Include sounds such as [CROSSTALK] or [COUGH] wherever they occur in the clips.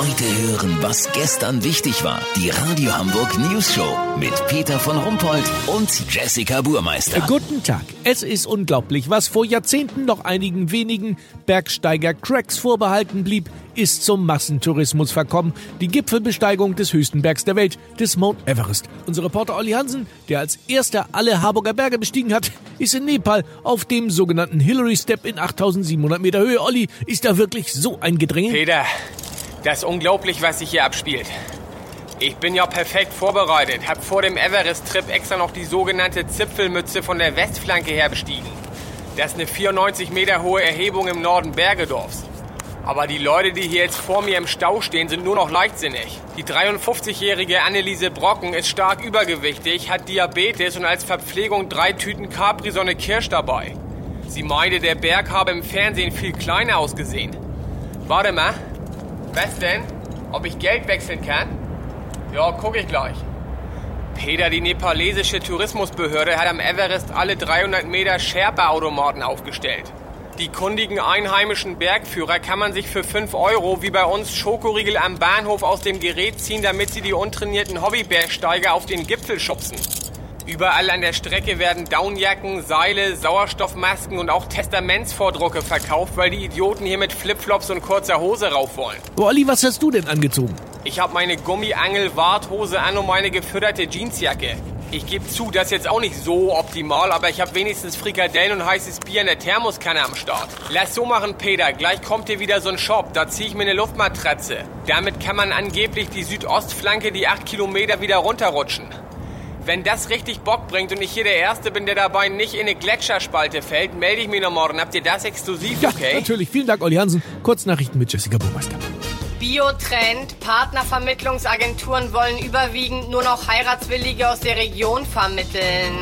Heute hören, was gestern wichtig war. Die Radio Hamburg News Show mit Peter von Rumpold und Jessica Burmeister. Guten Tag. Es ist unglaublich, was vor Jahrzehnten noch einigen wenigen Bergsteiger-Cracks vorbehalten blieb, ist zum Massentourismus verkommen. Die Gipfelbesteigung des höchsten Bergs der Welt, des Mount Everest. Unser Reporter Olli Hansen, der als erster alle Harburger Berge bestiegen hat, [LAUGHS] ist in Nepal auf dem sogenannten Hillary Step in 8700 Meter Höhe. Olli, ist da wirklich so ein Gedränge? Peter, das ist unglaublich, was sich hier abspielt. Ich bin ja perfekt vorbereitet, hab vor dem Everest-Trip extra noch die sogenannte Zipfelmütze von der Westflanke her bestiegen. Das ist eine 94 Meter hohe Erhebung im Norden Bergedorfs. Aber die Leute, die hier jetzt vor mir im Stau stehen, sind nur noch leichtsinnig. Die 53-jährige Anneliese Brocken ist stark übergewichtig, hat Diabetes und als Verpflegung drei Tüten Capri-Sonne Kirsch dabei. Sie meinte, der Berg habe im Fernsehen viel kleiner ausgesehen. Warte mal. Was denn? Ob ich Geld wechseln kann? Ja, guck ich gleich. Peter, die nepalesische Tourismusbehörde hat am Everest alle 300 Meter Sherpa-Automaten aufgestellt. Die kundigen einheimischen Bergführer kann man sich für 5 Euro wie bei uns Schokoriegel am Bahnhof aus dem Gerät ziehen, damit sie die untrainierten Hobbybergsteiger auf den Gipfel schubsen. Überall an der Strecke werden Downjacken, Seile, Sauerstoffmasken und auch Testamentsvordrucke verkauft, weil die Idioten hier mit Flipflops und kurzer Hose rauf wollen. Oh, Olli, was hast du denn angezogen? Ich habe meine Gummiangel-Warthose an und meine gefütterte Jeansjacke. Ich gebe zu, das ist jetzt auch nicht so optimal, aber ich habe wenigstens Frikadellen und heißes Bier in der Thermoskanne am Start. Lass so machen, Peter. Gleich kommt hier wieder so ein Shop. Da ziehe ich mir eine Luftmatratze. Damit kann man angeblich die Südostflanke, die 8 Kilometer, wieder runterrutschen. Wenn das richtig Bock bringt und ich hier der Erste bin, der dabei nicht in eine Gletscherspalte fällt, melde ich mich noch morgen. Habt ihr das exklusiv, Ja, okay? natürlich. Vielen Dank, Olli Hansen. Kurznachrichten mit Jessica Burmeister. Biotrend. Partnervermittlungsagenturen wollen überwiegend nur noch Heiratswillige aus der Region vermitteln.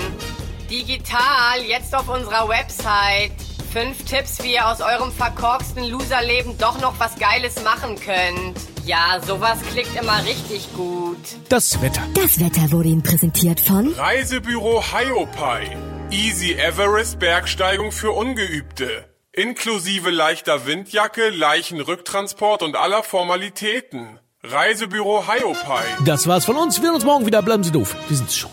Digital, jetzt auf unserer Website. Fünf Tipps, wie ihr aus eurem verkorksten Loserleben doch noch was Geiles machen könnt. Ja, sowas klickt immer richtig gut. Das Wetter. Das Wetter wurde Ihnen präsentiert von Reisebüro Hiopai. Easy Everest Bergsteigung für Ungeübte. Inklusive leichter Windjacke, Leichenrücktransport und aller Formalitäten. Reisebüro Hiopai. Das war's von uns. Wir sehen uns morgen wieder. Bleiben Sie doof. Wir sind's schon.